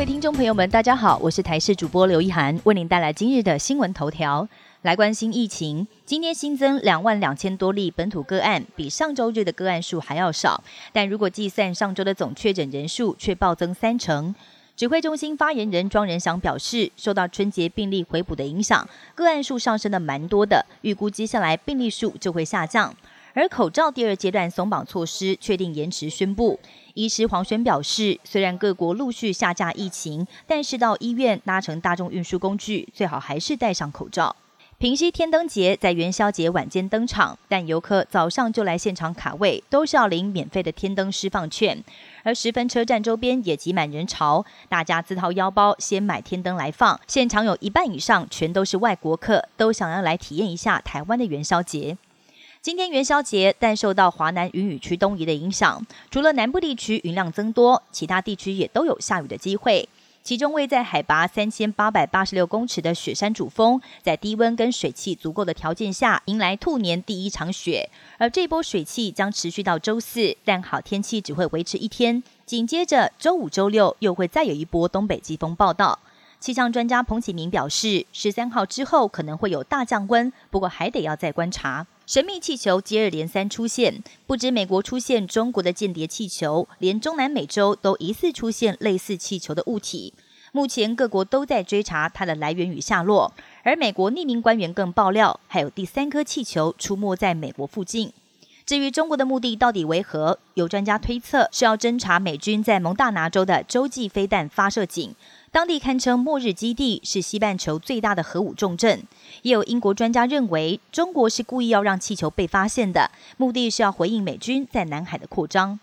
各位听众朋友们，大家好，我是台视主播刘一涵，为您带来今日的新闻头条。来关心疫情，今天新增两万两千多例本土个案，比上周日的个案数还要少。但如果计算上周的总确诊人数，却暴增三成。指挥中心发言人庄仁祥表示，受到春节病例回补的影响，个案数上升的蛮多的，预估接下来病例数就会下降。而口罩第二阶段松绑措施确定延迟宣布。医师黄轩表示，虽然各国陆续下架疫情，但是到医院搭乘大众运输工具，最好还是戴上口罩。平西天灯节在元宵节晚间登场，但游客早上就来现场卡位，都是要领免费的天灯释放券。而十分车站周边也挤满人潮，大家自掏腰包先买天灯来放。现场有一半以上全都是外国客，都想要来体验一下台湾的元宵节。今天元宵节，但受到华南云雨区东移的影响，除了南部地区云量增多，其他地区也都有下雨的机会。其中位在海拔三千八百八十六公尺的雪山主峰，在低温跟水汽足够的条件下，迎来兔年第一场雪。而这波水汽将持续到周四，但好天气只会维持一天。紧接着周五、周六又会再有一波东北季风报道。气象专家彭启明表示，十三号之后可能会有大降温，不过还得要再观察。神秘气球接二连三出现，不止美国出现中国的间谍气球，连中南美洲都疑似出现类似气球的物体。目前各国都在追查它的来源与下落，而美国匿名官员更爆料，还有第三颗气球出没在美国附近。至于中国的目的到底为何，有专家推测是要侦查美军在蒙大拿州的洲际飞弹发射井。当地堪称末日基地，是西半球最大的核武重镇。也有英国专家认为，中国是故意要让气球被发现的，目的是要回应美军在南海的扩张。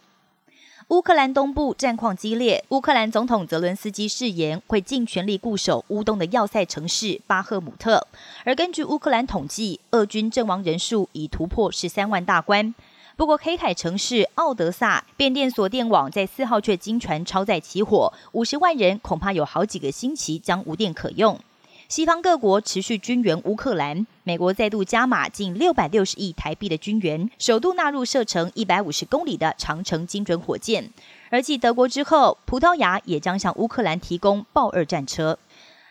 乌克兰东部战况激烈，乌克兰总统泽伦斯基誓言会尽全力固守乌东的要塞城市巴赫姆特。而根据乌克兰统计，俄军阵亡人数已突破十三万大关。不过，黑海城市奥德萨变电所电网在四号却经传超载起火，五十万人恐怕有好几个星期将无电可用。西方各国持续军援乌克兰，美国再度加码近六百六十亿台币的军援，首度纳入射程一百五十公里的长城精准火箭。而继德国之后，葡萄牙也将向乌克兰提供豹二战车。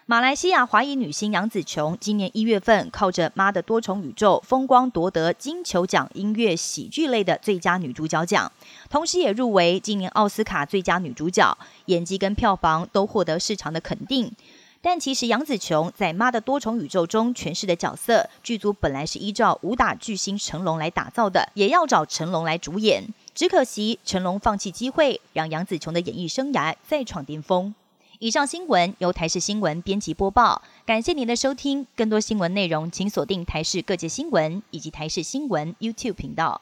马来西亚华裔女星杨紫琼今年一月份靠着《妈的多重宇宙》风光夺得金球奖音乐喜剧类的最佳女主角奖，同时也入围今年奥斯卡最佳女主角，演技跟票房都获得市场的肯定。但其实杨紫琼在《妈的多重宇宙》中诠释的角色，剧组本来是依照武打巨星成龙来打造的，也要找成龙来主演，只可惜成龙放弃机会，让杨紫琼的演艺生涯再创巅峰。以上新闻由台视新闻编辑播报，感谢您的收听。更多新闻内容，请锁定台视各界新闻以及台视新闻 YouTube 频道。